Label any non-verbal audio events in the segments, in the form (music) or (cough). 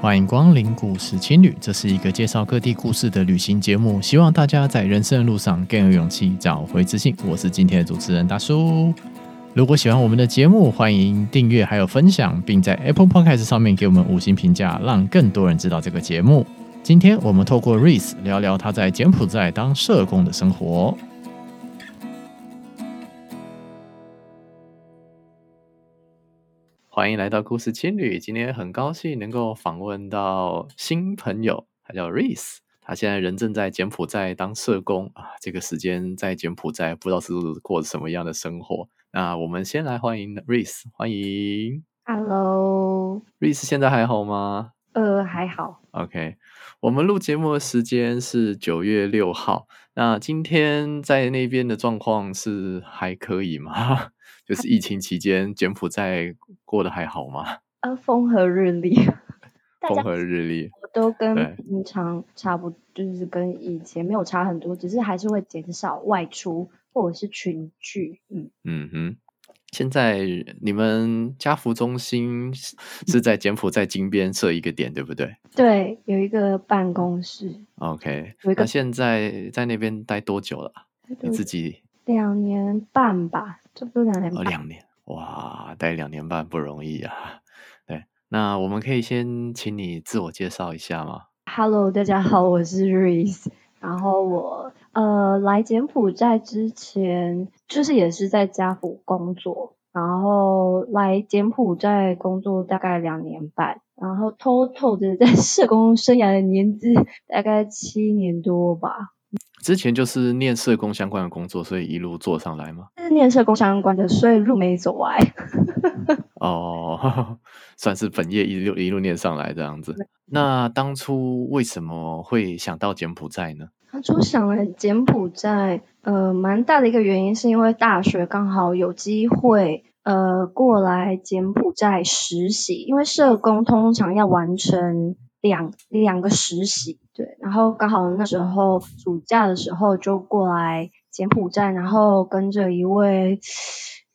欢迎光临故事青旅，这是一个介绍各地故事的旅行节目。希望大家在人生的路上更有勇气，找回自信。我是今天的主持人大叔。如果喜欢我们的节目，欢迎订阅还有分享，并在 Apple Podcast 上面给我们五星评价，让更多人知道这个节目。今天我们透过 Reese 聊聊他在柬埔寨当社工的生活。欢迎来到故事青旅。今天很高兴能够访问到新朋友，他叫 Reese。他现在人正在柬埔寨当社工啊。这个时间在柬埔寨，不知道是过什么样的生活。那我们先来欢迎 Reese，欢迎。Hello，Reese 现在还好吗？呃，还好。OK，我们录节目的时间是九月六号。那今天在那边的状况是还可以吗？就是疫情期间，柬埔寨过得还好吗？(laughs) 呃，风和日丽，风和日丽，都跟平常差不多，就是跟以前没有差很多，只是还是会减少外出或者是群聚。嗯嗯哼，现在你们家福中心是在柬埔寨金边设一个点，对不对？对，有一个办公室。OK，那现在在那边待多久了？你自己？两年半吧，差不多两年半。哦，两年，哇，待两年半不容易啊。对，那我们可以先请你自我介绍一下吗？Hello，大家好，我是 Reese。然后我呃来柬埔寨之前，就是也是在家扶工作，然后来柬埔寨工作大概两年半，然后 total 的在社工生涯的年资大概七年多吧。之前就是念社工相关的工作，所以一路做上来吗？是念社工相关的，所以路没走歪。(laughs) 哦，(laughs) 算是本业一路一路念上来这样子。那当初为什么会想到柬埔寨呢？当初想来柬埔寨，呃，蛮大的一个原因是因为大学刚好有机会，呃，过来柬埔寨实习，因为社工通常要完成。两两个实习，对，然后刚好那时候暑假的时候就过来柬埔寨，然后跟着一位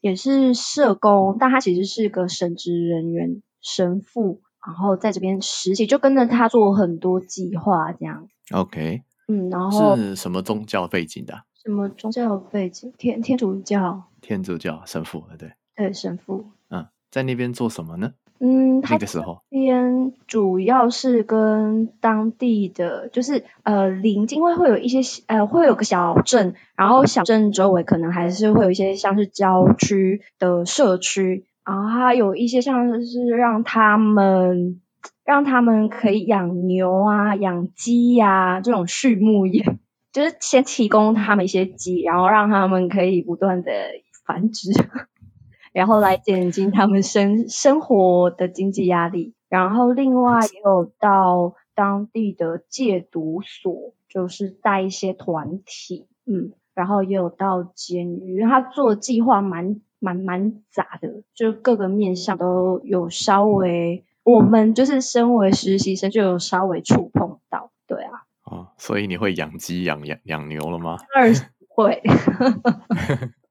也是社工，但他其实是个神职人员神父，然后在这边实习，就跟着他做很多计划这样。OK，嗯，然后是什么宗教背景的？什么宗教背景？天天主教。天主教神父，对对，神父。嗯，在那边做什么呢？嗯，那个时候边主要是跟当地的，就是呃邻近，因为会有一些呃会有个小镇，然后小镇周围可能还是会有一些像是郊区的社区，然后还有一些像是让他们让他们可以养牛啊、养鸡呀、啊、这种畜牧业，就是先提供他们一些鸡，然后让他们可以不断的繁殖。然后来减轻他们生 (laughs) 生活的经济压力，然后另外也有到当地的戒毒所，就是带一些团体，嗯，然后也有到监狱，他做的计划蛮蛮蛮杂的，就各个面向都有稍微，我们就是身为实习生就有稍微触碰到，对啊，哦，所以你会养鸡养养养牛了吗？当然会。(laughs)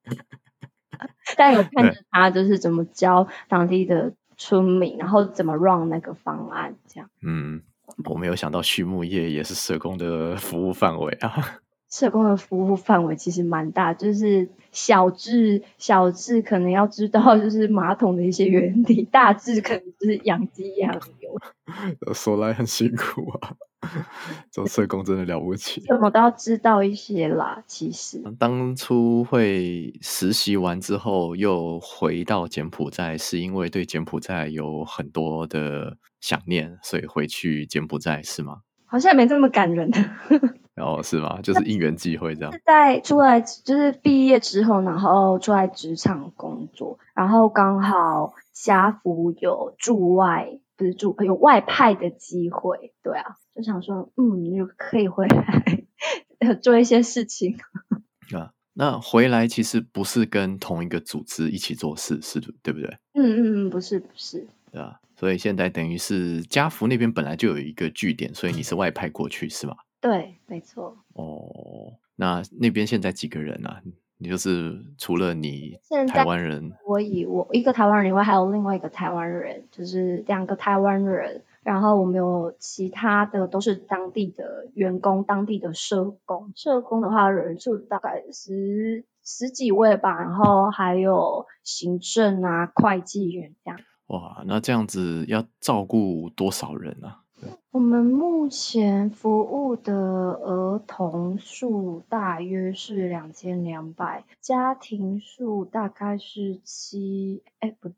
但有看着他就是怎么教当地的村民，然后怎么 run 那个方案，这样。嗯，我没有想到畜牧业也是社工的服务范围啊。(laughs) 社工的服务范围其实蛮大，就是小智小智可能要知道就是马桶的一些原理，大智可能就是养鸡养牛。(laughs) 说来很辛苦啊。(laughs) 做社工真的了不起，什么都要知道一些啦。其实当初会实习完之后又回到柬埔寨，是因为对柬埔寨有很多的想念，所以回去柬埔寨是吗？好像也没这么感人。(laughs) 哦，是吗？就是因缘际会这样。在出来就是毕业之后，然后出来职场工作，然后刚好家福有驻外，不是住有外派的机会，对啊。就想说，嗯，你就可以回来做一些事情 (laughs) 啊。那回来其实不是跟同一个组织一起做事，是对不对？嗯嗯嗯，不是不是。对啊，所以现在等于是家福那边本来就有一个据点，所以你是外派过去是吧？对，没错。哦，那那边现在几个人啊？你就是除了你台湾人，我以我一个台湾人以外，还有另外一个台湾人，就是两个台湾人。然后我们有其他的都是当地的员工，当地的社工。社工的话人数大概十十几位吧，然后还有行政啊、会计员这样。哇，那这样子要照顾多少人啊？我们目前服务的儿童数大约是两千两百，家庭数大概是七，哎不，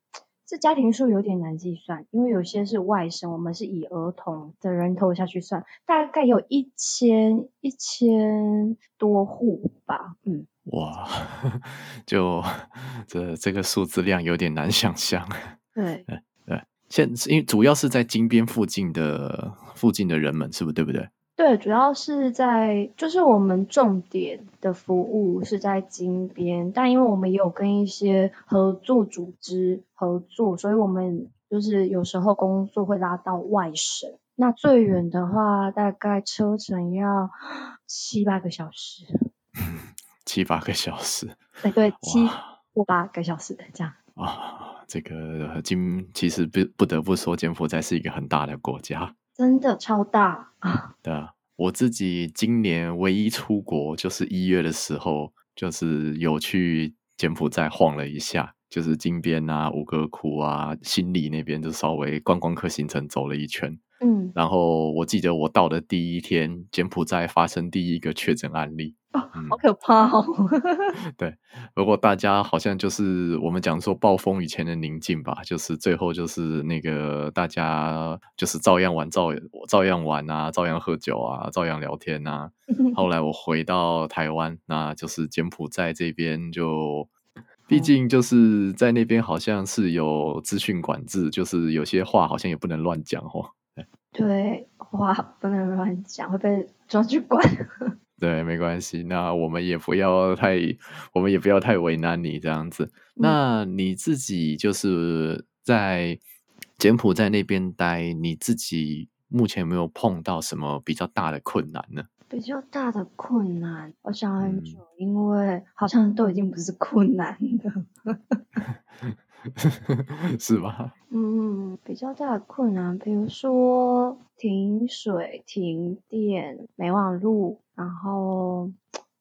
这家庭数有点难计算，因为有些是外省，我们是以儿童的人头下去算，大概有一千一千多户吧，嗯。哇，(laughs) 就 (laughs) 这这个数字量有点难想象。对。(laughs) 现因为主要是在金边附近的附近的人们，是不是对不对？对，主要是在就是我们重点的服务是在金边，但因为我们也有跟一些合作组织合作，所以我们就是有时候工作会拉到外省。那最远的话，大概车程要七八个小时。(laughs) 七八个小时。对对，七或八个小时的这样。啊。这个金其实不不得不说，柬埔寨是一个很大的国家，真的超大啊！(laughs) 对啊，我自己今年唯一出国就是一月的时候，就是有去柬埔寨晃了一下，就是金边啊、吴哥窟啊、新里那边，就稍微观光客行程走了一圈。嗯，然后我记得我到的第一天，柬埔寨发生第一个确诊案例。哦，好可怕哦！(laughs) 对，不过大家好像就是我们讲说暴风雨前的宁静吧，就是最后就是那个大家就是照样玩，照照样玩啊，照样喝酒啊，照样聊天啊。(laughs) 后来我回到台湾，那就是柬埔寨这边就，毕竟就是在那边好像是有资讯管制，就是有些话好像也不能乱讲哦。对，话不能乱讲，会被抓去关。(laughs) 对，没关系。那我们也不要太，我们也不要太为难你这样子。嗯、那你自己就是在柬埔寨那边待，你自己目前有没有碰到什么比较大的困难呢？比较大的困难，我想很久，嗯、因为好像都已经不是困难了。(laughs) (laughs) 是吧？嗯，比较大的困难，比如说停水、停电、没网路，然后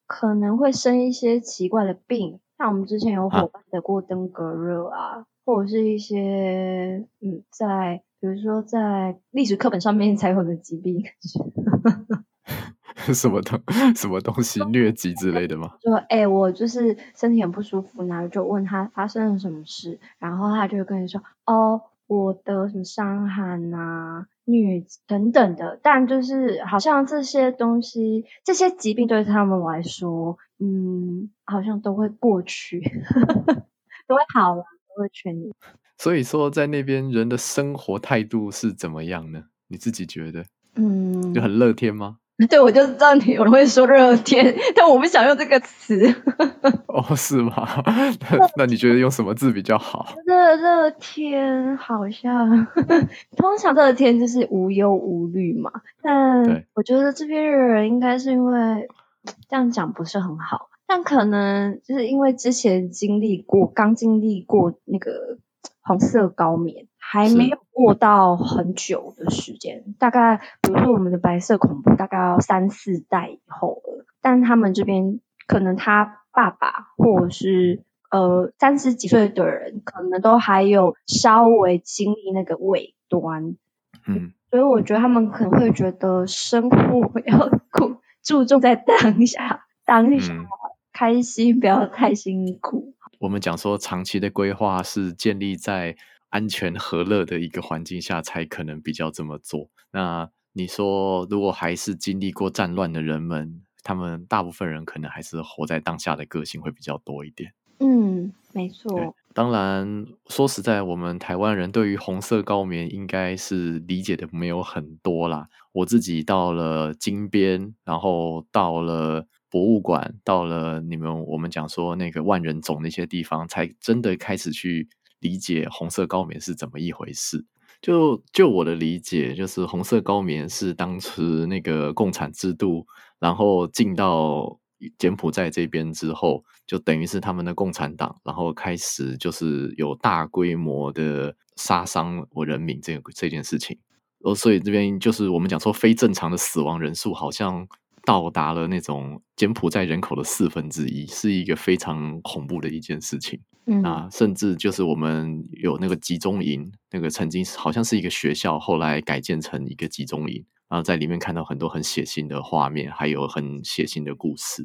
可能会生一些奇怪的病，像我们之前有伙伴得过登革热啊，啊或者是一些嗯，在比如说在历史课本上面才有的疾病。(laughs) (laughs) 什么东 (laughs) 什么东西疟疾之类的吗？(laughs) 就哎、欸，我就是身体很不舒服，然后就问他发生了什么事，然后他就跟你说，哦，我得什么伤寒啊、疟疾等等的。但就是好像这些东西，这些疾病对他们来说，嗯，好像都会过去，都会好了，都会痊愈。所以说，在那边人的生活态度是怎么样呢？你自己觉得？嗯，就很乐天吗？(laughs) 对，我就知道你有人会说热天，但我不想用这个词。(laughs) 哦，是吗？那那你觉得用什么字比较好？热热天好像，(laughs) 通常热天就是无忧无虑嘛。但我觉得这边的人应该是因为这样讲不是很好，但可能就是因为之前经历过，刚经历过那个红色高棉。还没有过到很久的时间，大概比如说我们的白色恐怖，大概要三四代以后了。但他们这边可能他爸爸或者是呃三十几岁的人，可能都还有稍微经历那个尾端。嗯，所以我觉得他们可能会觉得生活要注重在当下，当下开心，不要太辛苦。我们讲说长期的规划是建立在。安全和乐的一个环境下，才可能比较这么做。那你说，如果还是经历过战乱的人们，他们大部分人可能还是活在当下的个性会比较多一点。嗯，没错。当然，说实在，我们台湾人对于红色高棉应该是理解的没有很多啦。我自己到了金边，然后到了博物馆，到了你们我们讲说那个万人冢那些地方，才真的开始去。理解红色高棉是怎么一回事？就就我的理解，就是红色高棉是当时那个共产制度，然后进到柬埔寨这边之后，就等于是他们的共产党，然后开始就是有大规模的杀伤我人民这个这件事情。哦，所以这边就是我们讲说非正常的死亡人数好像到达了那种柬埔寨人口的四分之一，是一个非常恐怖的一件事情。嗯，啊，甚至就是我们有那个集中营，那个曾经好像是一个学校，后来改建成一个集中营，然后在里面看到很多很血腥的画面，还有很血腥的故事。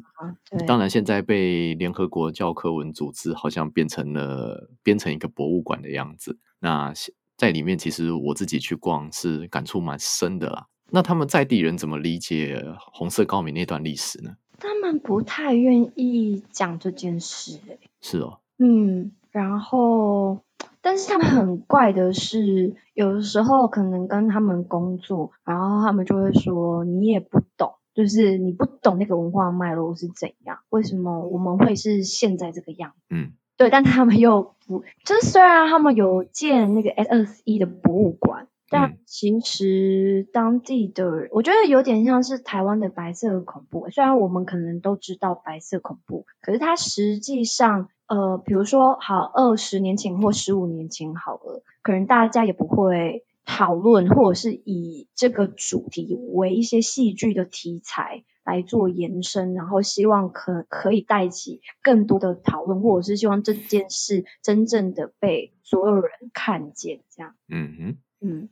当然，现在被联合国教科文组织好像变成了变成一个博物馆的样子。那在里面，其实我自己去逛是感触蛮深的啦。那他们在地人怎么理解红色高棉那段历史呢？他们不太愿意讲这件事，欸，是哦。嗯，然后，但是他们很怪的是，有的时候可能跟他们工作，然后他们就会说你也不懂，就是你不懂那个文化脉络是怎样，为什么我们会是现在这个样子？嗯，对，但他们又不，就是虽然他们有建那个 S 二十一的博物馆。但其实当地的，我觉得有点像是台湾的白色恐怖。虽然我们可能都知道白色恐怖，可是它实际上，呃，比如说好二十年前或十五年前好了，可能大家也不会讨论，或者是以这个主题为一些戏剧的题材来做延伸，然后希望可可以带起更多的讨论，或者是希望这件事真正的被所有人看见，这样。嗯哼，嗯。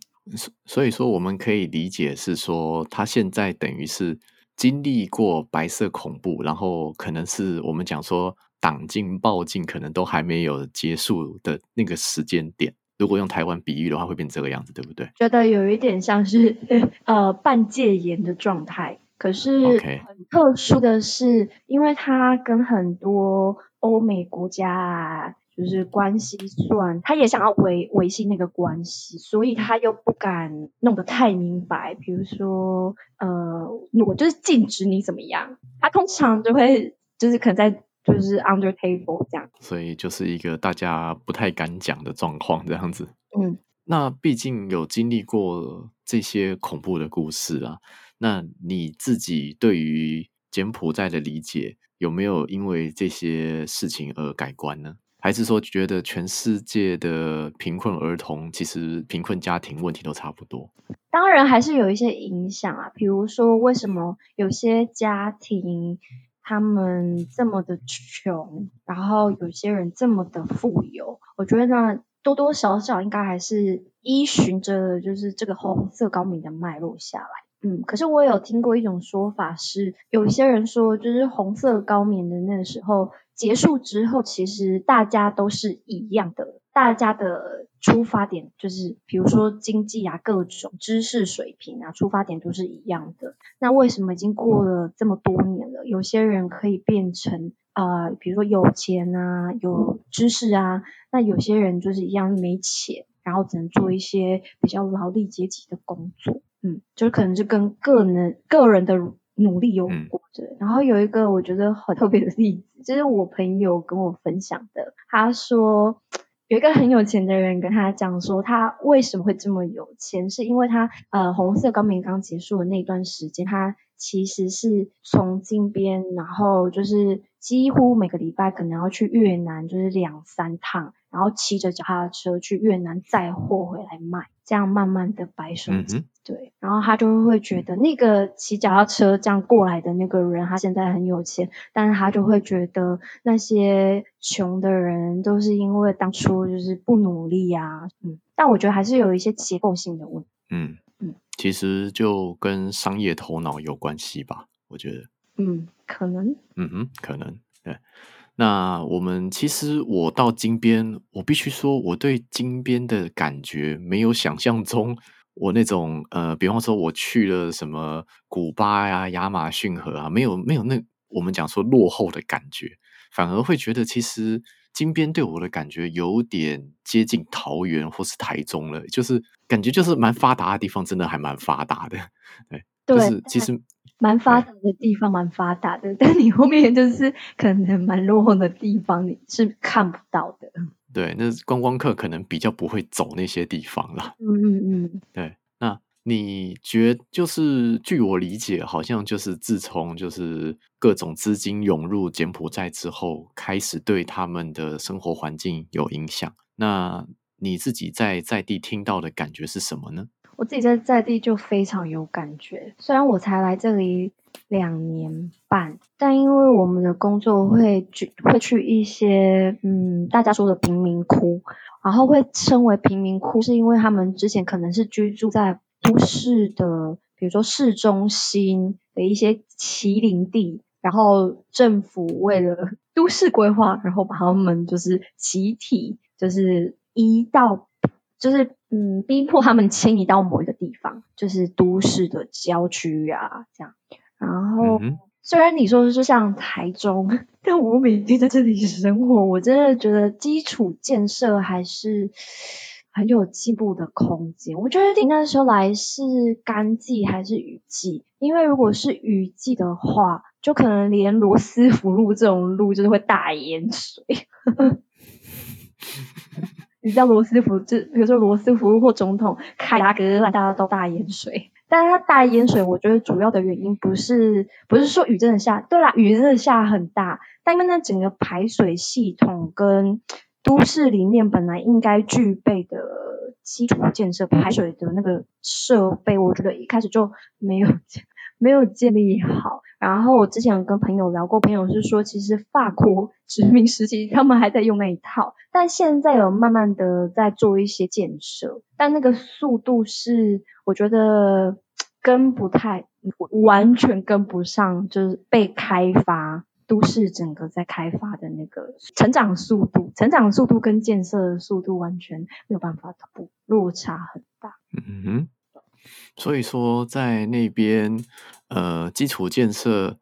所以说，我们可以理解是说，他现在等于是经历过白色恐怖，然后可能是我们讲说党禁、暴禁，可能都还没有结束的那个时间点。如果用台湾比喻的话，会变这个样子，对不对？觉得有一点像是呃半戒严的状态。可是很特殊的是，因为它跟很多欧美国家啊。就是关系算，他也想要维维系那个关系，所以他又不敢弄得太明白。比如说，呃，我就是禁止你怎么样，他通常就会就是可能在就是 under table 这样。所以就是一个大家不太敢讲的状况这样子。(laughs) 嗯，那毕竟有经历过这些恐怖的故事啊，那你自己对于柬埔寨的理解有没有因为这些事情而改观呢？还是说觉得全世界的贫困儿童，其实贫困家庭问题都差不多？当然还是有一些影响啊，比如说为什么有些家庭他们这么的穷，然后有些人这么的富有？我觉得呢，多多少少应该还是依循着就是这个红色高棉的脉络下来。嗯，可是我有听过一种说法是，有一些人说，就是红色高棉的那个时候。结束之后，其实大家都是一样的，大家的出发点就是，比如说经济啊，各种知识水平啊，出发点都是一样的。那为什么已经过了这么多年了，有些人可以变成呃，比如说有钱啊，有知识啊，那有些人就是一样没钱，然后只能做一些比较劳力阶级的工作。嗯，就是可能是跟个人个人的。努力有关对，嗯，然后有一个我觉得很特别的例子，就是我朋友跟我分享的。他说有一个很有钱的人跟他讲说，他为什么会这么有钱，是因为他呃红色高棉刚结束的那段时间，他其实是从金边，然后就是几乎每个礼拜可能要去越南，就是两三趟。然后骑着脚踏车去越南载货回来卖，这样慢慢的白手起家。对，然后他就会觉得那个骑脚踏车这样过来的那个人，他现在很有钱，但是他就会觉得那些穷的人都是因为当初就是不努力啊。嗯，但我觉得还是有一些结构性的问题。嗯嗯，其实就跟商业头脑有关系吧，我觉得。嗯，可能。嗯哼，可能对。那我们其实，我到金边，我必须说，我对金边的感觉没有想象中我那种呃，比方说我去了什么古巴呀、亚马逊河啊，没有没有那我们讲说落后的感觉，反而会觉得其实金边对我的感觉有点接近桃园或是台中了，就是感觉就是蛮发达的地方，真的还蛮发达的，对。就是其实 (laughs) 蛮发达的地方，蛮发达的，但你后面就是可能蛮落后的地方，你是看不到的。对，那观光客可能比较不会走那些地方了。嗯嗯嗯。(laughs) 对，那你觉得就是据我理解，好像就是自从就是各种资金涌入柬埔寨之后，开始对他们的生活环境有影响。那你自己在在地听到的感觉是什么呢？我自己在在地就非常有感觉。虽然我才来这里两年半，但因为我们的工作会去会去一些嗯大家说的贫民窟，然后会称为贫民窟，是因为他们之前可能是居住在都市的，比如说市中心的一些麒麟地，然后政府为了 (laughs) 都市规划，然后把他们就是集体就是移到。就是嗯，逼迫他们迁移到某一个地方，就是都市的郊区啊，这样。然后、嗯、虽然你说是像台中，(laughs) 但我每天在这里生活，我真的觉得基础建设还是很有进步的空间。我觉得你那时候来是干季还是雨季？因为如果是雨季的话，就可能连罗斯福路这种路就是会大淹水。(laughs) 你知道罗斯福，就比如说罗斯福或总统凯达格兰，大家都大淹水。但是它大淹水，我觉得主要的原因不是不是说雨真的下，对啦，雨真的下很大，但因为那整个排水系统跟都市里面本来应该具备的基础建设，排水的那个设备，我觉得一开始就没有没有建立好。然后我之前有跟朋友聊过，朋友是说，其实法国殖民时期他们还在用那一套，但现在有慢慢的在做一些建设，但那个速度是我觉得跟不太完全跟不上，就是被开发都市整个在开发的那个成长速度，成长速度跟建设的速度完全没有办法同步，落差很大。嗯哼。所以说，在那边，呃，基础建设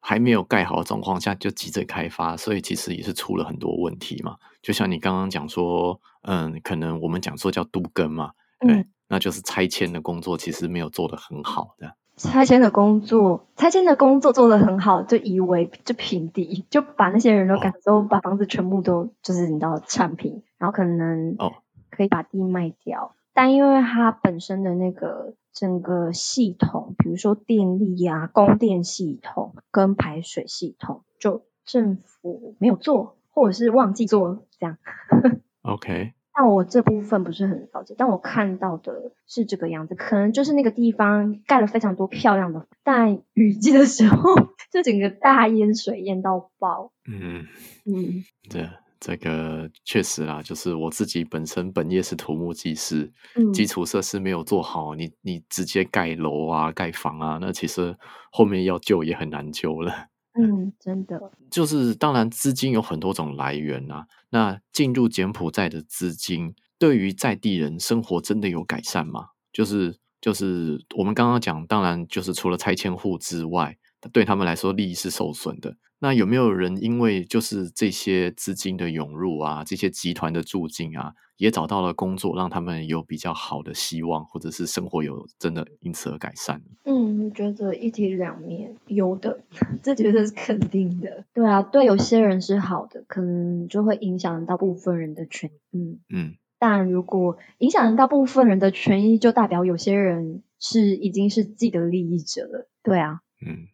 还没有盖好的状况下就急着开发，所以其实也是出了很多问题嘛。就像你刚刚讲说，嗯，可能我们讲说叫都根嘛，对，嗯、那就是拆迁的工作其实没有做得很好的。拆迁的工作，拆迁的工作做得很好，就以为就平地，就把那些人都赶走，把房子全部都就是你知道铲平，然后可能哦可以把地卖掉。但因为它本身的那个整个系统，比如说电力啊、供电系统跟排水系统，就政府没有做，或者是忘记做这样。(laughs) OK。但我这部分不是很了解，但我看到的是这个样子，可能就是那个地方盖了非常多漂亮的，但雨季的时候 (laughs) 就整个大淹水淹到爆。嗯嗯，对。这个确实啦，就是我自己本身本业是土木技师，嗯，基础设施没有做好，你你直接盖楼啊、盖房啊，那其实后面要救也很难救了。嗯，真的。(laughs) 就是当然，资金有很多种来源啊。那进入柬埔寨的资金，对于在地人生活真的有改善吗？就是就是我们刚刚讲，当然就是除了拆迁户之外，对他们来说利益是受损的。那有没有人因为就是这些资金的涌入啊，这些集团的驻进啊，也找到了工作，让他们有比较好的希望，或者是生活有真的因此而改善？嗯，我觉得一体两面，有的，(laughs) 这绝对是肯定的。对啊，对有些人是好的，可能就会影响到部分人的权益。嗯嗯，但如果影响到部分人的权益，就代表有些人是已经是既得利益者了。对啊，嗯。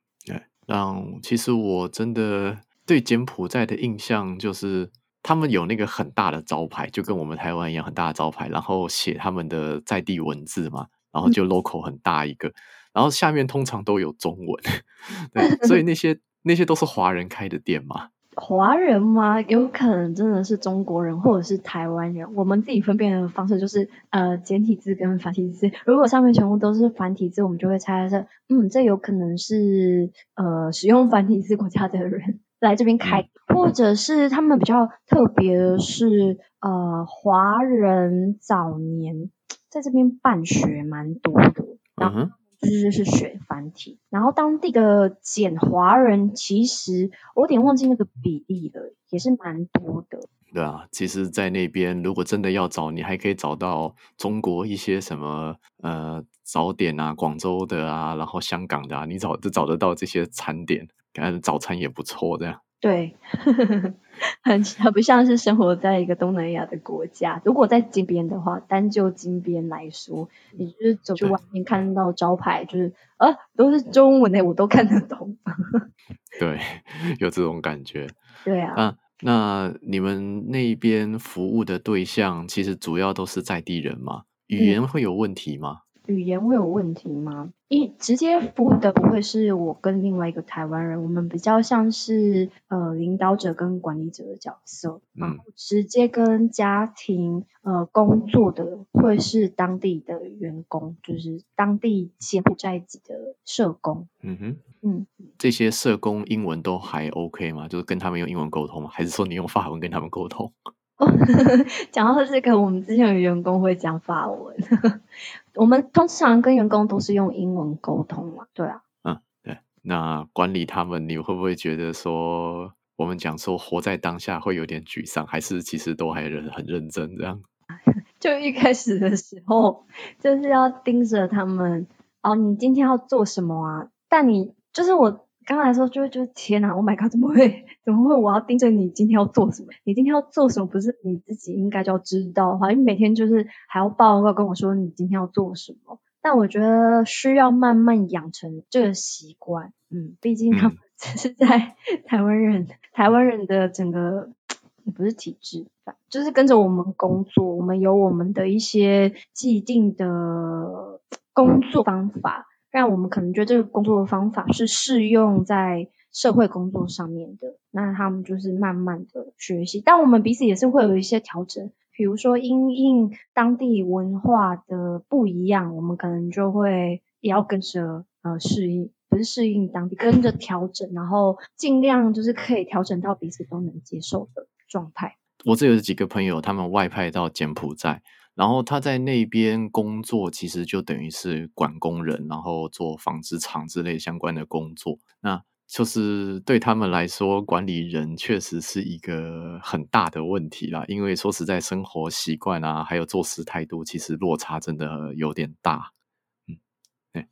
让其实我真的对柬埔寨的印象就是，他们有那个很大的招牌，就跟我们台湾一样很大的招牌，然后写他们的在地文字嘛，然后就 logo 很大一个，然后下面通常都有中文，(laughs) 对，所以那些那些都是华人开的店嘛。华人吗？有可能真的是中国人或者是台湾人。我们自己分辨的方式就是，呃，简体字跟繁体字。如果上面全部都是繁体字，我们就会猜测，嗯，这有可能是呃使用繁体字国家的人 (laughs) 来这边开，或者是他们比较特别的是，呃，华人早年在这边办学蛮多的。然后就是是学繁体，然后当地的简华人其实我有点忘记那个比例了，也是蛮多的。对啊，其实，在那边如果真的要找，你还可以找到中国一些什么呃早点啊，广州的啊，然后香港的啊，你找都找得到这些餐点，感觉早餐也不错，这样。对，(laughs) 很很不像是生活在一个东南亚的国家。如果在金边的话，单就金边来说，你就是走去外面看到招牌，就是啊，都是中文的，我都看得懂。(laughs) 对，(laughs) 有这种感觉。对啊。啊，那你们那边服务的对象，其实主要都是在地人吗？语言会有问题吗？语言会有问题吗？一直接服务的不会是我跟另外一个台湾人，我们比较像是呃领导者跟管理者的角色，然后直接跟家庭呃工作的会是当地的员工，就是当地柬埔寨籍的社工。嗯哼，嗯，这些社工英文都还 OK 吗？就是跟他们用英文沟通吗？还是说你用法文跟他们沟通？哦，(laughs) 讲到这个，我们之前有员工会讲法文。(laughs) 我们通常跟员工都是用英文沟通嘛，对啊。嗯，对。那管理他们，你会不会觉得说，我们讲说活在当下会有点沮丧，还是其实都还很很认真这样？(laughs) 就一开始的时候，就是要盯着他们哦，你今天要做什么啊？但你就是我。刚来的时候就会觉得天哪，Oh my God，怎么会？怎么会？我要盯着你今天要做什么？你今天要做什么？不是你自己应该就要知道的话，因为每天就是还要报告跟我说你今天要做什么。但我觉得需要慢慢养成这个习惯。嗯，毕竟他们只是在台湾人，台湾人的整个也不是体制，就是跟着我们工作，我们有我们的一些既定的工作方法。让我们可能觉得这个工作的方法是适用在社会工作上面的，那他们就是慢慢的学习，但我们彼此也是会有一些调整，比如说因应当地文化的不一样，我们可能就会也要跟着呃适应，不是适应当地，跟着调整，然后尽量就是可以调整到彼此都能接受的状态。我这有几个朋友，他们外派到柬埔寨。然后他在那边工作，其实就等于是管工人，然后做纺织厂之类相关的工作。那就是对他们来说，管理人确实是一个很大的问题啦。因为说实在，生活习惯啊，还有做事态度，其实落差真的有点大。嗯，对。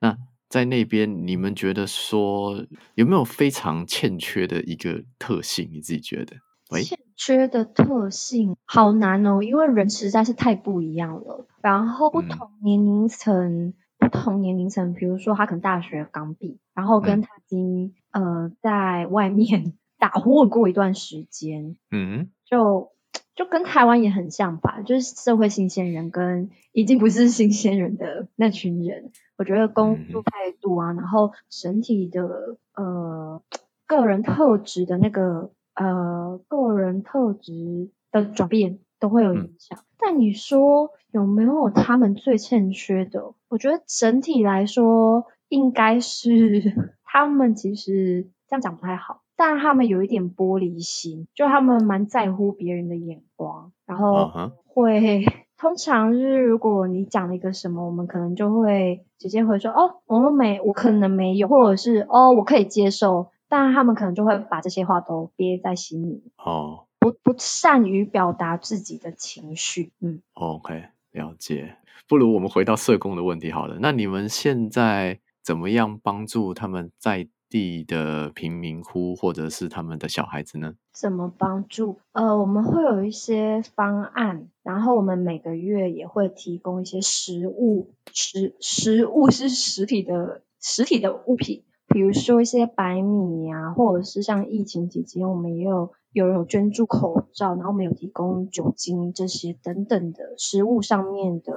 那在那边，你们觉得说有没有非常欠缺的一个特性？你自己觉得？欠缺的特性好难哦，因为人实在是太不一样了。然后不同年龄层，嗯、不同年龄层，比如说他可能大学刚毕，然后跟他已经、嗯、呃在外面 (laughs) 打混过一段时间，嗯，就就跟台湾也很像吧，就是社会新鲜人跟已经不是新鲜人的那群人，我觉得工作态度啊，嗯、然后整体的呃个人特质的那个。呃，个人特质的转变都会有影响。嗯、但你说有没有他们最欠缺的？我觉得整体来说，应该是 (laughs) 他们其实这样讲不太好，但他们有一点玻璃心，就他们蛮在乎别人的眼光，然后会、uh. 通常是如果你讲了一个什么，我们可能就会直接回说哦，我们没，我可能没有，或者是哦，我可以接受。但他们可能就会把这些话都憋在心里，哦，不不善于表达自己的情绪，嗯，OK，了解。不如我们回到社工的问题好了。那你们现在怎么样帮助他们在地的贫民窟或者是他们的小孩子呢？怎么帮助？呃，我们会有一些方案，然后我们每个月也会提供一些食物，食食物是实体的实体的物品。比如说一些白米呀、啊，或者是像疫情期间，我们也有有人有捐助口罩，然后我们有提供酒精这些等等的食物上面的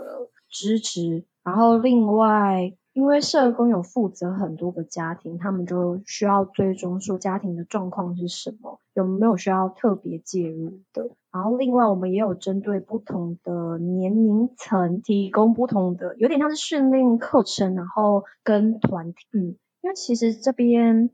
支持。然后另外，因为社工有负责很多个家庭，他们就需要追踪说家庭的状况是什么，有没有需要特别介入的。然后另外，我们也有针对不同的年龄层提供不同的，有点像是训练课程，然后跟团体，嗯。因为其实这边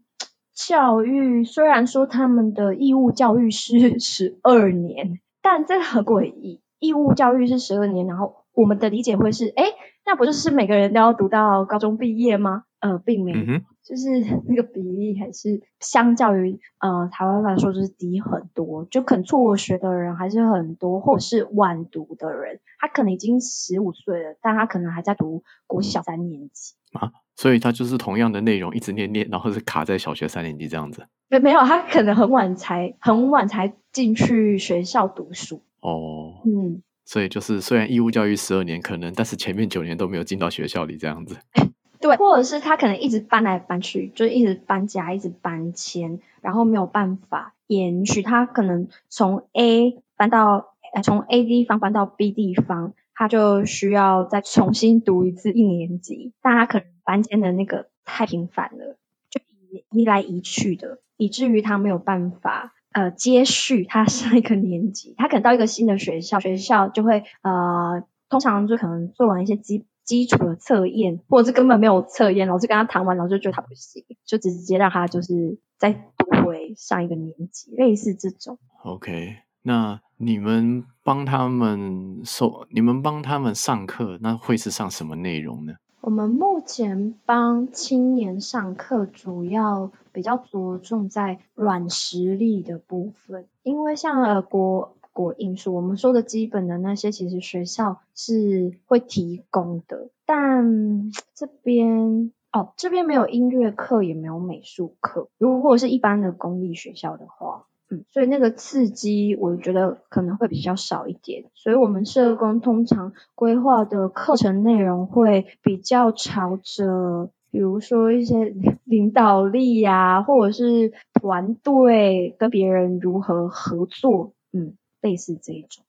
教育虽然说他们的义务教育是 (laughs) 十二年，但这很诡异。义务教育是十二年，然后我们的理解会是，哎，那不就是每个人都要读到高中毕业吗？呃，并没有，嗯、就是 (laughs) 那个比例还是相较于呃台湾来说就是低很多，就肯辍学的人还是很多，或者是晚读的人，他可能已经十五岁了，但他可能还在读国小三年级啊。所以他就是同样的内容一直念念，然后是卡在小学三年级这样子。没没有，他可能很晚才很晚才进去学校读书。哦，嗯，所以就是虽然义务教育十二年可能，但是前面九年都没有进到学校里这样子。(laughs) 对，或者是他可能一直搬来搬去，就一直搬家，一直搬迁，然后没有办法延续。他可能从 A 搬到呃从 A 地方搬到 B 地方。他就需要再重新读一次一年级，但他可能班间的那个太频繁了，就移移来移去的，以至于他没有办法呃接续他上一个年级。他可能到一个新的学校，学校就会呃通常就可能做完一些基基础的测验，或者是根本没有测验，老师跟他谈完，老师就觉得他不行，就直接让他就是再读回上一个年级，类似这种。OK，那你们帮他们授，你们帮他们上课，那会是上什么内容呢？我们目前帮青年上课，主要比较着重在软实力的部分，因为像呃国国英数，我们说的基本的那些，其实学校是会提供的，但这边哦，这边没有音乐课，也没有美术课，如果是一般的公立学校的话。嗯，所以那个刺激，我觉得可能会比较少一点。所以我们社工通常规划的课程内容会比较朝着，比如说一些领导力呀、或者是团队跟别人如何合作，嗯，类似这一种，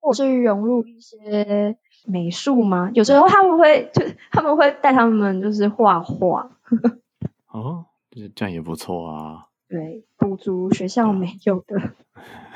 或是融入一些美术吗？有时候他们会就他们会带他们就是画画。(laughs) 哦，这样也不错啊。对，补足学校没有的，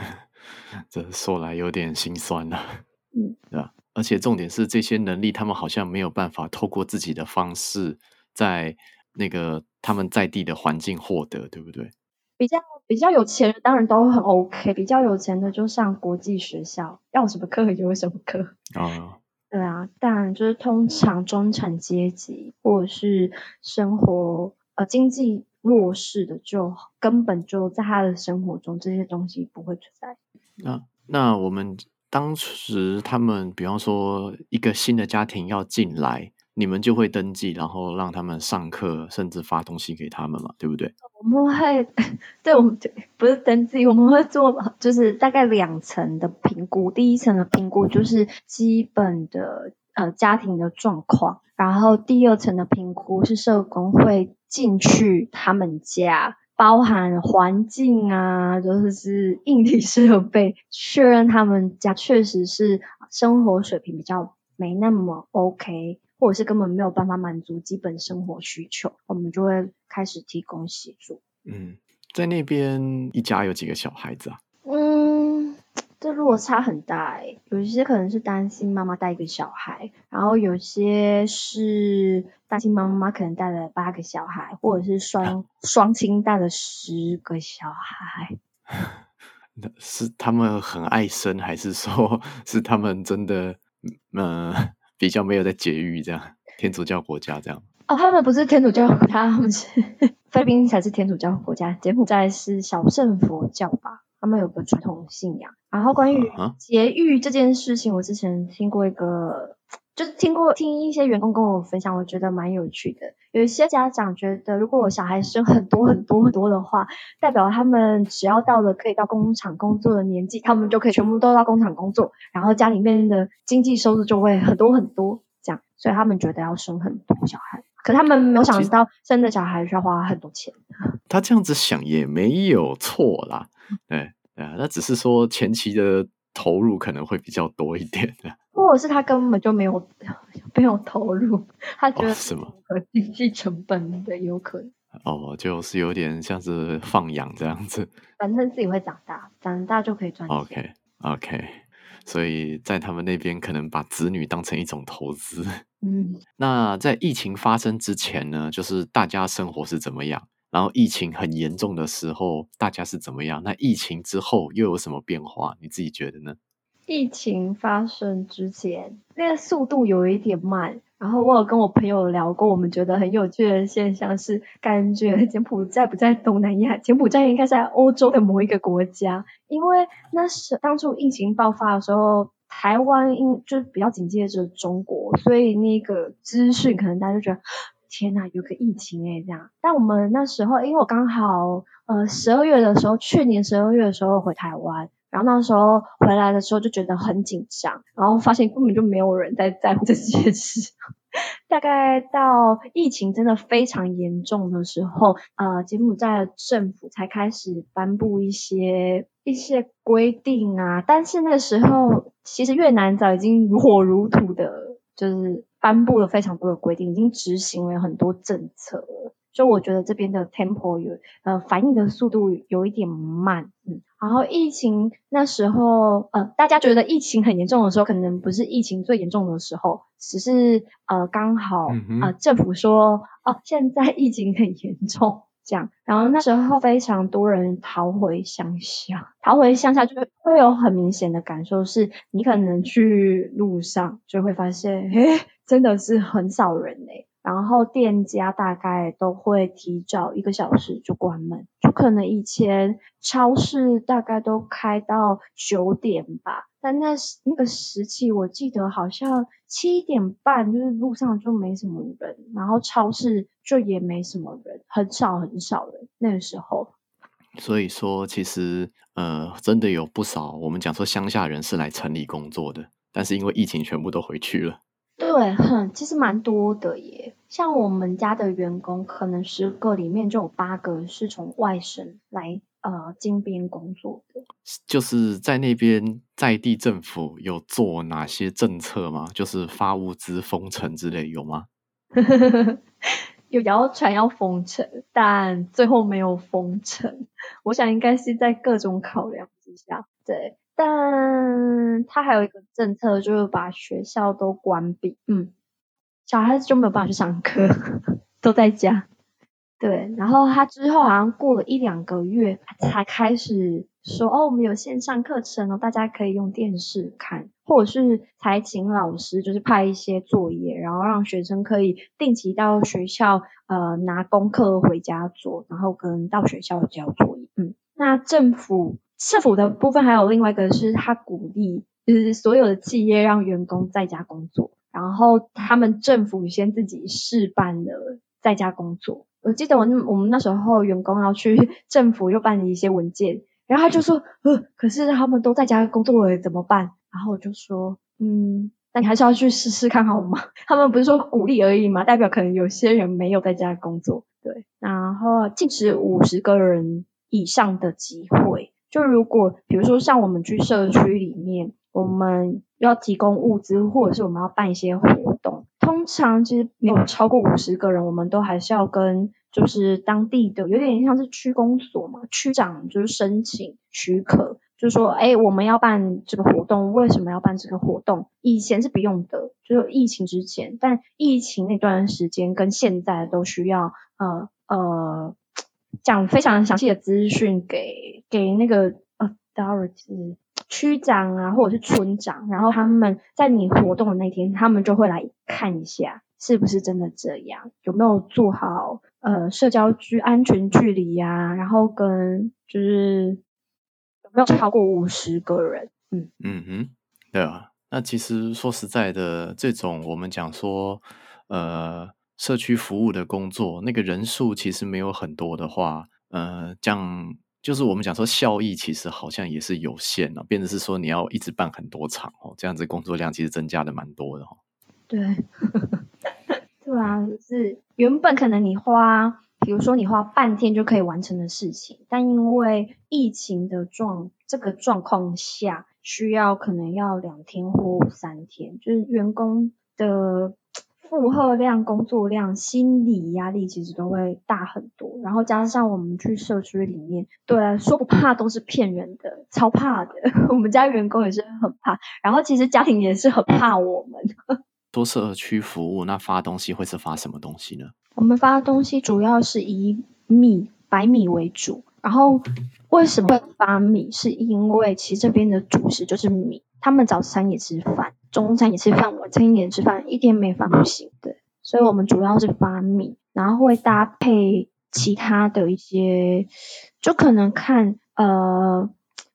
(laughs) 这说来有点心酸了。(laughs) 嗯，对吧？而且重点是这些能力，他们好像没有办法透过自己的方式，在那个他们在地的环境获得，对不对？比较比较有钱的当然都很 OK，比较有钱的就上国际学校，要什么课有什么课。啊、哦，(laughs) 对啊，但就是通常中产阶级或者是生活呃经济。弱势的就根本就在他的生活中，这些东西不会存在。那那我们当时他们，比方说一个新的家庭要进来，你们就会登记，然后让他们上课，甚至发东西给他们嘛，对不对？我们会，(laughs) 对，我们不是登记，我们会做，就是大概两层的评估。第一层的评估就是基本的呃家庭的状况，然后第二层的评估是社工会。进去他们家，包含环境啊，就是硬体设备，确认他们家确实是生活水平比较没那么 OK，或者是根本没有办法满足基本生活需求，我们就会开始提供协助。嗯，在那边一家有几个小孩子啊？嗯。这落差很大诶，有一些可能是单亲妈妈带一个小孩，然后有些是单亲妈妈可能带了八个小孩，或者是双双亲带了十个小孩。(laughs) 是他们很爱生，还是说 (laughs) 是他们真的嗯、呃、(laughs) 比较没有在节育这样？天主教国家这样？哦，他们不是天主教国家，他们是菲律宾才是天主教国家，柬埔寨是小圣佛教吧？他们有个传统信仰。然后关于节育这件事情，我之前听过一个，就是听过听一些员工跟我分享，我觉得蛮有趣的。有一些家长觉得，如果我小孩生很多很多很多的话，代表他们只要到了可以到工厂工作的年纪，他们就可以全部都到工厂工作，然后家里面的经济收入就会很多很多，这样，所以他们觉得要生很多小孩。可他们没有想到生的小孩需要花很多钱。他这样子想也没有错啦，对。啊，那只是说前期的投入可能会比较多一点的，(laughs) 或者是他根本就没有没有投入，他觉得什么？和经济成本的有可能。哦，就是有点像是放养这样子，反正自己会长大，长大就可以赚钱。OK OK，(laughs) 所以在他们那边可能把子女当成一种投资。嗯，(laughs) 那在疫情发生之前呢，就是大家生活是怎么样？然后疫情很严重的时候，大家是怎么样？那疫情之后又有什么变化？你自己觉得呢？疫情发生之前，那个速度有一点慢。然后我有跟我朋友聊过，我们觉得很有趣的现象是，感觉柬埔寨不在东南亚，柬埔寨应该在欧洲的某一个国家。因为那是当初疫情爆发的时候，台湾因就是比较紧接着中国，所以那个资讯可能大家就觉得。天呐，有个疫情诶，这样。但我们那时候，因为我刚好呃十二月的时候，去年十二月的时候回台湾，然后那时候回来的时候就觉得很紧张，然后发现根本就没有人在在乎这些事，(laughs) 大概到疫情真的非常严重的时候，呃，柬埔寨政府才开始颁布一些一些规定啊。但是那个时候，其实越南早已经如火如荼的，就是颁布了非常多的规定，已经执行了很多政策了。就我觉得这边的 tempo 有呃反应的速度有一点慢，嗯。然后疫情那时候，呃，大家觉得疫情很严重的时候，可能不是疫情最严重的时候，只是呃刚好呃政府说哦，呃，现在疫情很严重这样。然后那时候非常多人逃回乡下，逃回乡下就会有很明显的感受，是你可能去路上就会发现，诶，真的是很少人诶。然后店家大概都会提早一个小时就关门，就可能以前超市大概都开到九点吧，但那时那个时期我记得好像七点半就是路上就没什么人，然后超市就也没什么人，很少很少人那个时候。所以说，其实呃，真的有不少我们讲说乡下人是来城里工作的，但是因为疫情全部都回去了。对，哼，其实蛮多的耶。像我们家的员工，可能十个里面就有八个是从外省来呃金边工作的。就是在那边在地政府有做哪些政策吗？就是发物资封城之类有吗？(laughs) 有谣传要封城，但最后没有封城。我想应该是在各种考量之下，对。但他还有一个政策，就是把学校都关闭，嗯，小孩子就没有办法去上课，(laughs) 都在家。对，然后他之后好像过了一两个月，才开始说，哦，我们有线上课程哦，大家可以用电视看，或者是才请老师就是派一些作业，然后让学生可以定期到学校呃拿功课回家做，然后跟到学校交作业。嗯，那政府。政府的部分还有另外一个是，他鼓励就是所有的企业让员工在家工作，然后他们政府先自己试办了在家工作。我记得我我们那时候员工要去政府又办理一些文件，然后他就说，呃，可是他们都在家工作了，怎么办？然后我就说，嗯，那你还是要去试试看好吗？(laughs) 他们不是说鼓励而已嘛，代表可能有些人没有在家工作，对，然后禁止五十个人以上的集会。就如果比如说像我们去社区里面，我们要提供物资，或者是我们要办一些活，通常其实没有超过五十个人，我们都还是要跟就是当地的有点像是区公所嘛，区长就是申请许可，就是说，哎，我们要办这个活动，为什么要办这个活动？以前是不用的，就是疫情之前，但疫情那段时间跟现在都需要，呃呃。讲非常详细的资讯给给那个 authority 区长啊，或者是村长，然后他们在你活动的那天，他们就会来看一下是不是真的这样，有没有做好呃社交距安全距离呀、啊，然后跟就是有没有超过五十个人，嗯嗯哼，对啊，那其实说实在的，这种我们讲说呃。社区服务的工作，那个人数其实没有很多的话，呃，这样就是我们讲说效益其实好像也是有限的，变成是说你要一直办很多场哦，这样子工作量其实增加的蛮多的哈。对，(laughs) 对啊，是原本可能你花，比如说你花半天就可以完成的事情，但因为疫情的状这个状况下，需要可能要两天或三天，就是员工的。负荷量、工作量、心理压力其实都会大很多，然后加上我们去社区里面，对啊，说不怕都是骗人的，超怕的。(laughs) 我们家员工也是很怕，然后其实家庭也是很怕我们。(laughs) 做社区服务，那发东西会是发什么东西呢？我们发东西主要是以米、白米为主，然后为什么会发米？是因为其实这边的主食就是米，他们早餐也吃饭。中餐也吃饭，晚餐也吃饭，一天没饭不行。对，所以我们主要是发米，然后会搭配其他的一些，就可能看呃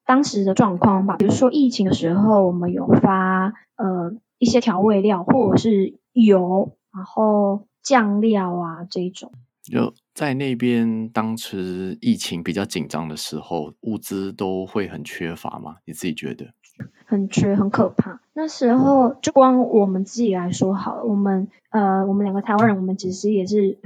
当时的状况吧。比如说疫情的时候，我们有发呃一些调味料，或者是油，然后酱料啊这种。就在那边，当时疫情比较紧张的时候，物资都会很缺乏吗？你自己觉得？很缺，很可怕。那时候就光我们自己来说好了，我们呃，我们两个台湾人，我们其实也是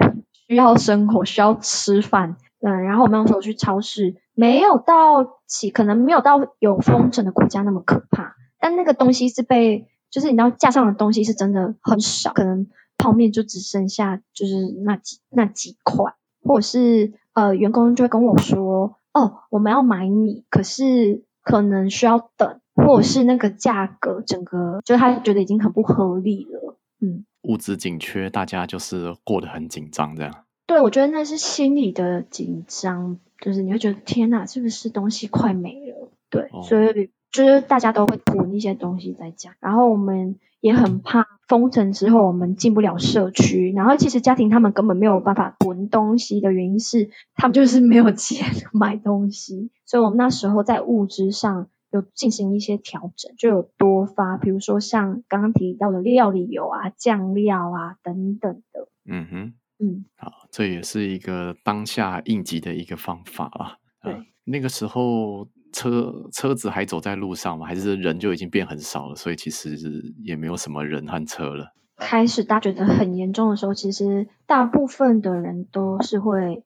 需要生活，需要吃饭。嗯，然后我们那时候去超市，没有到起，可能没有到有封城的国家那么可怕，但那个东西是被，就是你知道架上的东西是真的很少，可能泡面就只剩下就是那几那几块，或者是呃，员工就会跟我说，哦，我们要买米，可是可能需要等，或者是那个价格整个就是他觉得已经很不合理了，嗯，物资紧缺，大家就是过得很紧张这样。对，我觉得那是心理的紧张，就是你会觉得天哪，是不是东西快没了？对，哦、所以就是大家都会囤一些东西在家，然后我们也很怕封城之后我们进不了社区，然后其实家庭他们根本没有办法囤东西的原因是他们就是没有钱买东西，所以我们那时候在物资上有进行一些调整，就有多发，比如说像刚刚提到的料理油啊、酱料啊等等的，嗯哼。嗯，好，这也是一个当下应急的一个方法啊。对、呃，那个时候车车子还走在路上吗？还是人就已经变很少了？所以其实也没有什么人和车了。开始大家觉得很严重的时候，其实大部分的人都是会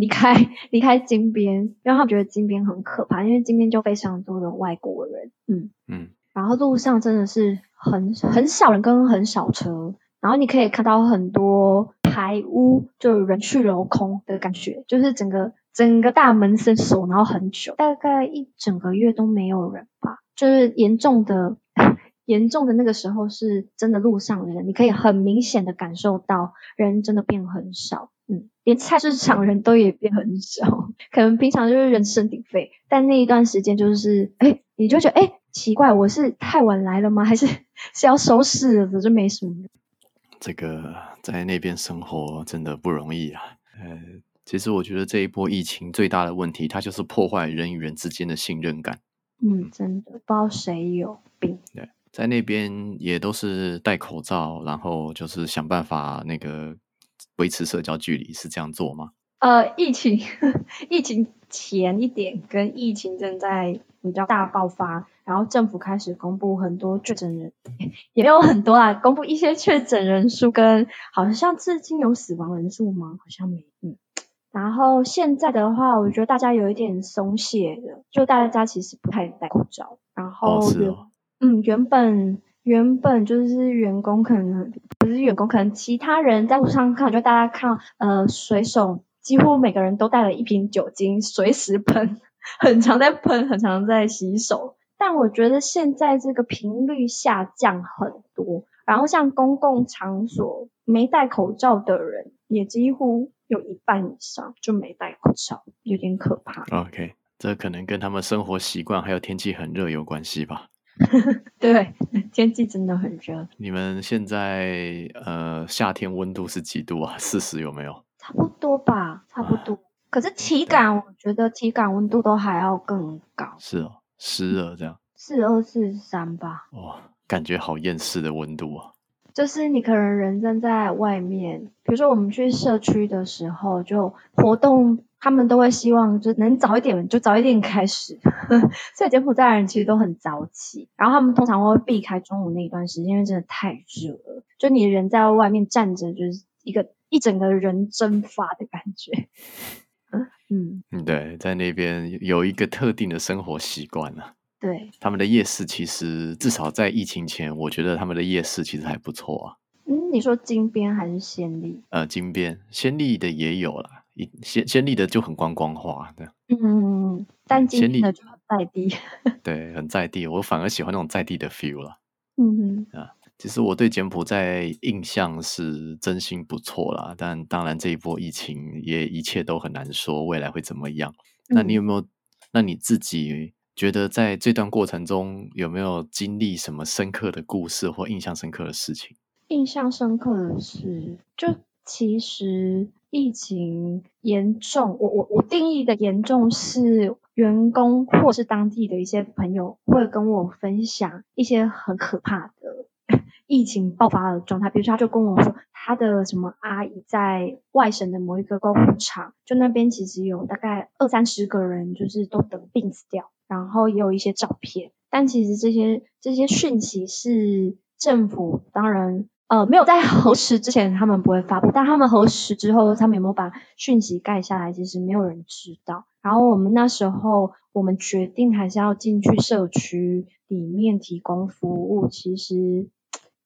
离开 (laughs) 离开金边，因为他们觉得金边很可怕，因为金边就非常多的外国人。嗯嗯，然后路上真的是很很少人跟很少车，然后你可以看到很多。排污就人去楼空的感觉，就是整个整个大门是锁，然后很久，大概一整个月都没有人吧。就是严重的 (laughs) 严重的那个时候，是真的路上的人，你可以很明显的感受到人真的变很少，嗯，连菜市场人都也变很少。可能平常就是人声鼎沸，但那一段时间就是，哎，你就觉得，哎，奇怪，我是太晚来了吗？还是是要收拾了？就没什么。这个在那边生活真的不容易啊。呃，其实我觉得这一波疫情最大的问题，它就是破坏人与人之间的信任感。嗯，真的不知道谁有病。对，在那边也都是戴口罩，然后就是想办法那个维持社交距离，是这样做吗？呃，疫情 (laughs) 疫情前一点跟疫情正在比较大爆发。然后政府开始公布很多确诊人，(laughs) 也没有很多啊，公布一些确诊人数跟好像至今有死亡人数吗？好像没，嗯。然后现在的话，我觉得大家有一点松懈的，就大家其实不太戴口罩。然后，哦是哦、嗯，原本原本就是员工可能不是员工，可能其他人在路上看，就大家看，呃，水手几乎每个人都带了一瓶酒精，随时喷，很常在喷，很常在洗手。但我觉得现在这个频率下降很多，然后像公共场所没戴口罩的人也几乎有一半以上就没戴口罩，有点可怕。OK，这可能跟他们生活习惯还有天气很热有关系吧？(laughs) 对，天气真的很热。你们现在呃夏天温度是几度啊？(laughs) 四十有没有？差不多吧，差不多。啊、可是体感，我觉得体感温度都还要更高。是哦。湿热这样，四二四三吧。哇，感觉好厌世的温度啊！就是你可能人站在外面，比如说我们去社区的时候，就活动，他们都会希望就能早一点，就早一点开始。(laughs) 所以柬埔寨人其实都很早起，然后他们通常会避开中午那一段时间，因为真的太热了。就你人在外面站着，就是一个一整个人蒸发的感觉。(laughs) 嗯，对，在那边有一个特定的生活习惯了。对，他们的夜市其实至少在疫情前，我觉得他们的夜市其实还不错啊。嗯，你说金边还是暹粒？呃，金边、暹粒的也有啦，一暹暹粒的就很观光化的。嗯，但金边的就很在地。(laughs) 对，很在地，我反而喜欢那种在地的 feel 了。嗯哼啊。其实我对柬埔寨印象是真心不错啦，但当然这一波疫情也一切都很难说未来会怎么样。嗯、那你有没有？那你自己觉得在这段过程中有没有经历什么深刻的故事或印象深刻的事情？印象深刻的是，就其实疫情严重，我我我定义的严重是员工或是当地的一些朋友会跟我分享一些很可怕的。(laughs) 疫情爆发的状态，比如说他就跟我说，他的什么阿姨在外省的某一个购物场，就那边其实有大概二三十个人，就是都得病死掉，然后也有一些照片，但其实这些这些讯息是政府当然呃没有在核实之前他们不会发布，但他们核实之后，他们有没有把讯息盖下来，其实没有人知道。然后我们那时候我们决定还是要进去社区里面提供服务，其实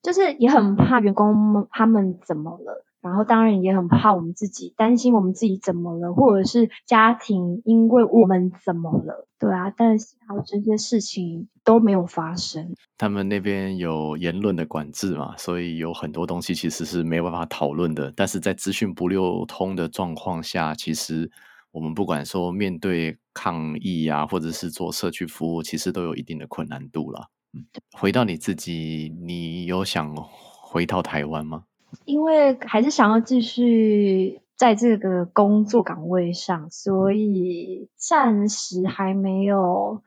就是也很怕员工们他们怎么了。然后当然也很怕我们自己，担心我们自己怎么了，或者是家庭因为我们怎么了，对啊，但是还有这些事情都没有发生。他们那边有言论的管制嘛，所以有很多东西其实是没有办法讨论的。但是在资讯不流通的状况下，其实我们不管说面对抗议啊，或者是做社区服务，其实都有一定的困难度了。嗯，回到你自己，你有想回到台湾吗？因为还是想要继续在这个工作岗位上，所以暂时还没有，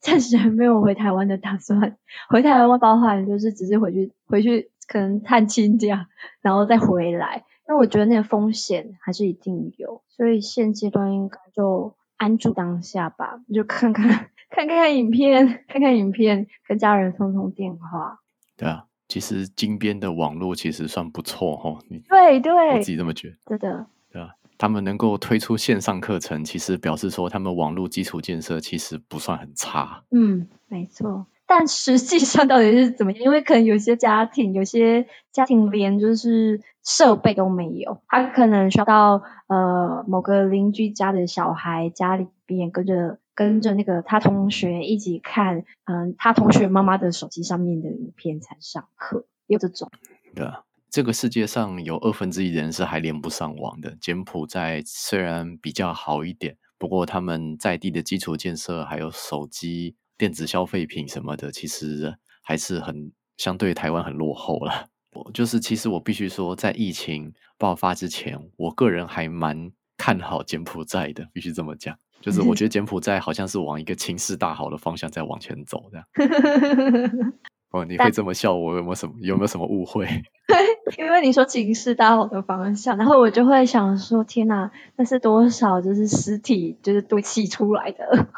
暂时还没有回台湾的打算。回台湾包含就是只是回去，回去可能探亲这样，然后再回来。那我觉得那个风险还是一定有，所以现阶段应该就安住当下吧，就看看看 (laughs) 看看影片，看看影片，跟家人通通电话。对啊。其实金边的网络其实算不错哦，对对，我自己这么觉得。对的，对吧，他们能够推出线上课程，其实表示说他们网络基础建设其实不算很差。嗯，没错。但实际上到底是怎么样？因为可能有些家庭，有些家庭连就是设备都没有，他可能需要到呃某个邻居家的小孩家里边跟着。跟着那个他同学一起看，嗯，他同学妈妈的手机上面的影片才上课，有这种。对啊，这个世界上有二分之一的人是还连不上网的。柬埔寨虽然比较好一点，不过他们在地的基础建设还有手机、电子消费品什么的，其实还是很相对台湾很落后了。我就是，其实我必须说，在疫情爆发之前，我个人还蛮看好柬埔寨的，必须这么讲。就是我觉得柬埔寨好像是往一个情势大好的方向在往前走，这样。(laughs) 哦，你会这么笑我有没有什么有没有什么误会？(laughs) 因为你说情势大好的方向，然后我就会想说，天哪，那是多少就是尸体就是堆砌出来的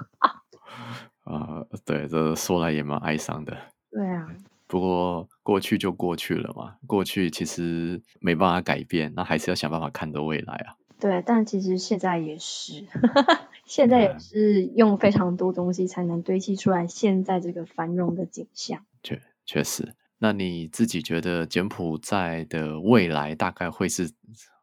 啊？呃，对，这说来也蛮哀伤的。对啊。不过过去就过去了嘛，过去其实没办法改变，那还是要想办法看着未来啊。对，但其实现在也是。(laughs) 现在也是用非常多东西才能堆砌出来现在这个繁荣的景象。确确实，那你自己觉得柬埔寨的未来大概会是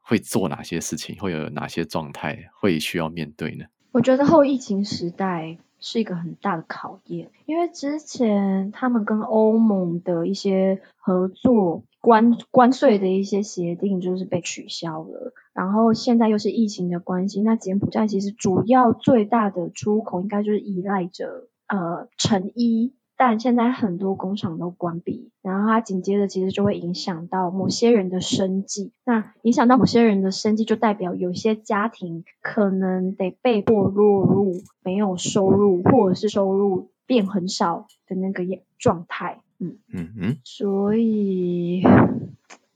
会做哪些事情，会有哪些状态会需要面对呢？我觉得后疫情时代是一个很大的考验，因为之前他们跟欧盟的一些合作。关关税的一些协定就是被取消了，然后现在又是疫情的关系，那柬埔寨其实主要最大的出口应该就是依赖着呃成衣，但现在很多工厂都关闭，然后它紧接着其实就会影响到某些人的生计，那影响到某些人的生计，就代表有些家庭可能得被迫落入没有收入，或者是收入变很少的那个状态。嗯嗯嗯，所以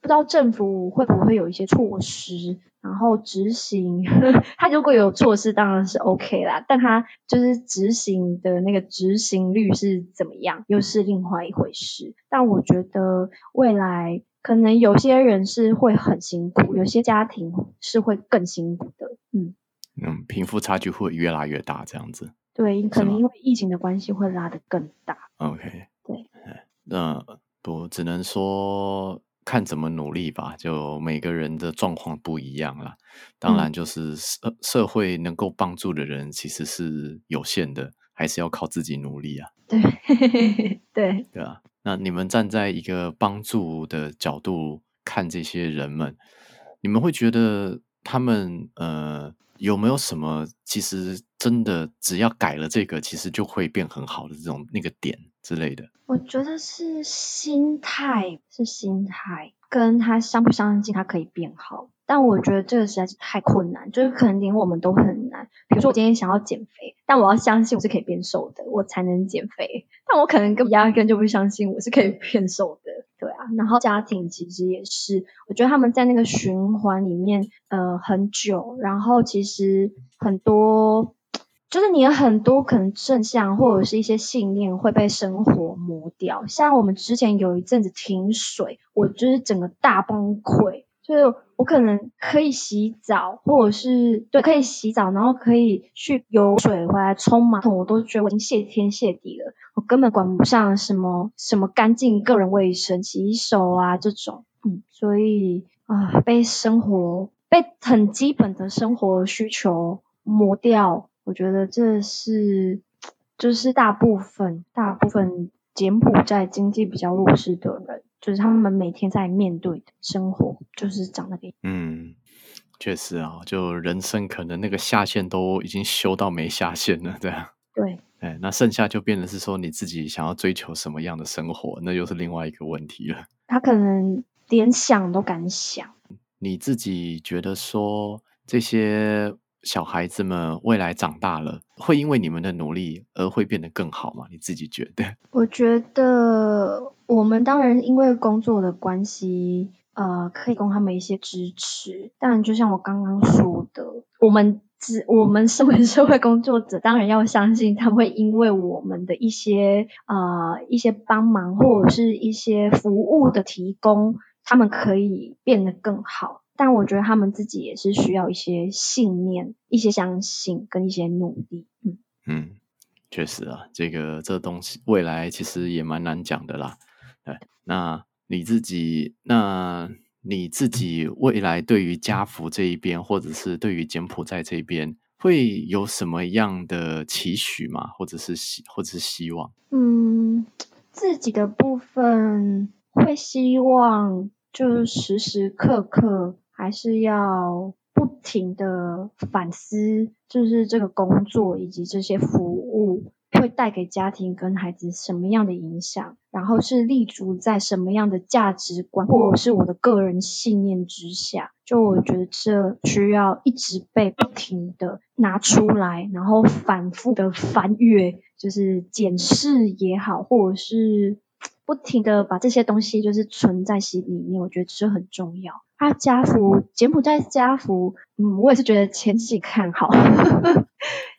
不知道政府会不会有一些措施，然后执行。(laughs) 他如果有措施，当然是 OK 啦，但他就是执行的那个执行率是怎么样，又是另外一回事。但我觉得未来可能有些人是会很辛苦，有些家庭是会更辛苦的。嗯嗯，贫富差距会越拉越大，这样子。对，可能因为疫情的关系会拉得更大。OK，对。(laughs) 那不只能说看怎么努力吧，就每个人的状况不一样啦。当然，就是社、嗯、社会能够帮助的人其实是有限的，还是要靠自己努力啊。对 (laughs) 对对啊。那你们站在一个帮助的角度看这些人们，你们会觉得他们呃有没有什么其实真的只要改了这个，其实就会变很好的这种那个点？之类的，我觉得是心态，是心态，跟他相不相信他可以变好。但我觉得这个实在是太困难，就是可能连我们都很难。比如说我今天想要减肥，但我要相信我是可以变瘦的，我才能减肥。但我可能根本压根就不相信我是可以变瘦的，对啊。然后家庭其实也是，我觉得他们在那个循环里面，呃，很久，然后其实很多。就是你有很多可能正向或者是一些信念会被生活磨掉。像我们之前有一阵子停水，我就是整个大崩溃。就是我可能可以洗澡，或者是对，可以洗澡，然后可以去游水回来冲马桶，我都觉得我已经谢天谢地了。我根本管不上什么什么干净个人卫生、洗手啊这种，嗯，所以啊，被生活被很基本的生活需求磨掉，我觉得这是就是大部分大部分柬埔寨经济比较弱势的人。就是他们每天在面对的生活，就是长那个。嗯，确实啊，就人生可能那个下限都已经修到没下限了，对啊。对。哎，那剩下就变成是说你自己想要追求什么样的生活，那又是另外一个问题了。他可能连想都敢想。你自己觉得说这些小孩子们未来长大了，会因为你们的努力而会变得更好吗？你自己觉得？(laughs) 我觉得。我们当然因为工作的关系，呃，可以供他们一些支持。但就像我刚刚说的，我们只我们身为社会工作者，当然要相信他们会因为我们的一些呃一些帮忙或者是一些服务的提供，他们可以变得更好。但我觉得他们自己也是需要一些信念、一些相信跟一些努力。嗯嗯，确实啊，这个这东西未来其实也蛮难讲的啦。对，那你自己，那你自己未来对于家福这一边，或者是对于柬埔寨这边，会有什么样的期许吗？或者是希，或者是希望？嗯，自己的部分会希望，就是时时刻刻还是要不停的反思，就是这个工作以及这些服务。会带给家庭跟孩子什么样的影响？然后是立足在什么样的价值观，或者是我的个人信念之下？就我觉得这需要一直被不停的拿出来，然后反复的翻阅，就是检视也好，或者是不停的把这些东西就是存在心里面。我觉得这很重要。他家福，柬埔寨家福，嗯，我也是觉得前景看好。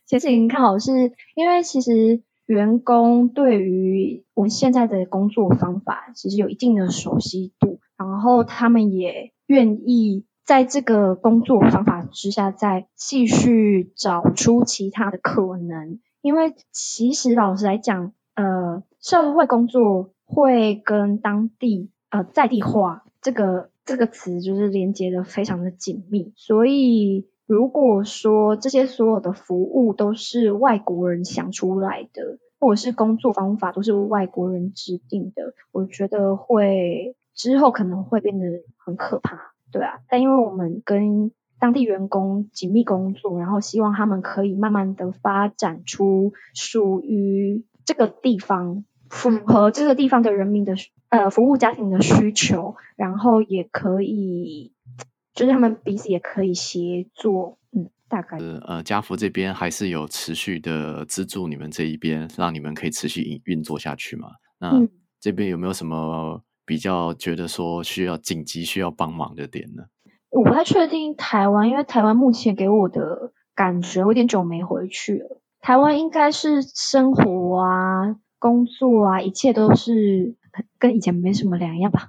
其实你看好，是因为其实员工对于我们现在的工作方法其实有一定的熟悉度，然后他们也愿意在这个工作方法之下再继续找出其他的可能。因为其实老实来讲，呃，社会工作会跟当地呃在地化这个这个词就是连接的非常的紧密，所以。如果说这些所有的服务都是外国人想出来的，或者是工作方法都是外国人制定的，我觉得会之后可能会变得很可怕，对啊。但因为我们跟当地员工紧密工作，然后希望他们可以慢慢的发展出属于这个地方符合这个地方的人民的呃服务家庭的需求，然后也可以。就是他们彼此也可以协作，嗯，大概是呃，家福这边还是有持续的资助你们这一边，让你们可以持续运运作下去嘛？那、嗯、这边有没有什么比较觉得说需要紧急需要帮忙的点呢？我不太确定台湾，因为台湾目前给我的感觉有点久没回去了。台湾应该是生活啊、工作啊，一切都是跟以前没什么两样吧？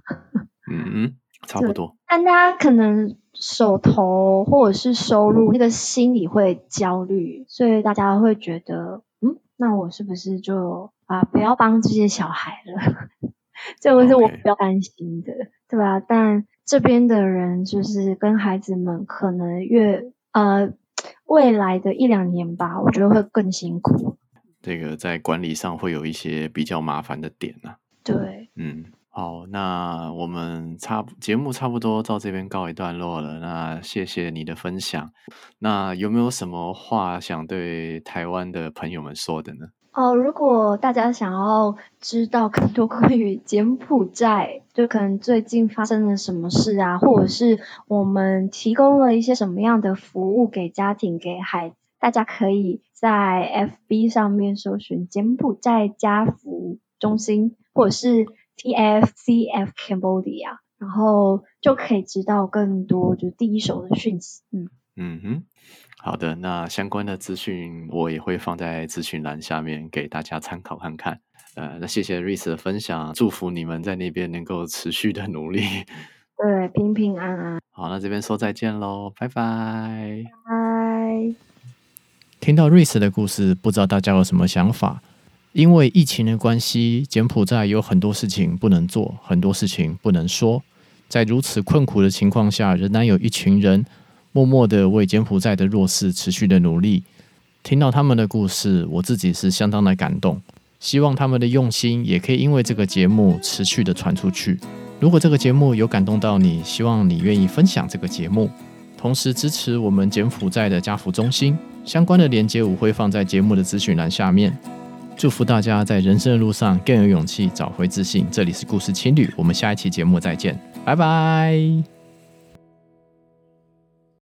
嗯嗯。(laughs) 差不多，但大家可能手头或者是收入那个心里会焦虑，所以大家会觉得，嗯，那我是不是就啊不要帮这些小孩了？(laughs) 这个是我比较担心的.对吧？但这边的人就是跟孩子们可能越呃未来的一两年吧，我觉得会更辛苦。这个在管理上会有一些比较麻烦的点呢、啊。对，嗯。好，那我们差节目差不多到这边告一段落了。那谢谢你的分享。那有没有什么话想对台湾的朋友们说的呢？哦，如果大家想要知道更多关于柬埔寨，就可能最近发生了什么事啊，或者是我们提供了一些什么样的服务给家庭、给孩子，大家可以在 FB 上面搜寻柬埔寨家福中心，或者是。TFCF Cambodia，然后就可以知道更多，就第一手的讯息。嗯嗯哼，好的，那相关的资讯我也会放在资讯栏下面给大家参考看看。呃，那谢谢 Rice 的分享，祝福你们在那边能够持续的努力，对，平平安安。好，那这边说再见喽，拜拜。拜。听到瑞斯的故事，不知道大家有什么想法？因为疫情的关系，柬埔寨有很多事情不能做，很多事情不能说。在如此困苦的情况下，仍然有一群人。默默的为柬埔寨的弱势持续的努力，听到他们的故事，我自己是相当的感动。希望他们的用心也可以因为这个节目持续的传出去。如果这个节目有感动到你，希望你愿意分享这个节目，同时支持我们柬埔寨的家福中心。相关的连接我会放在节目的资讯栏下面。祝福大家在人生的路上更有勇气，找回自信。这里是故事情侣，我们下一期节目再见，拜拜。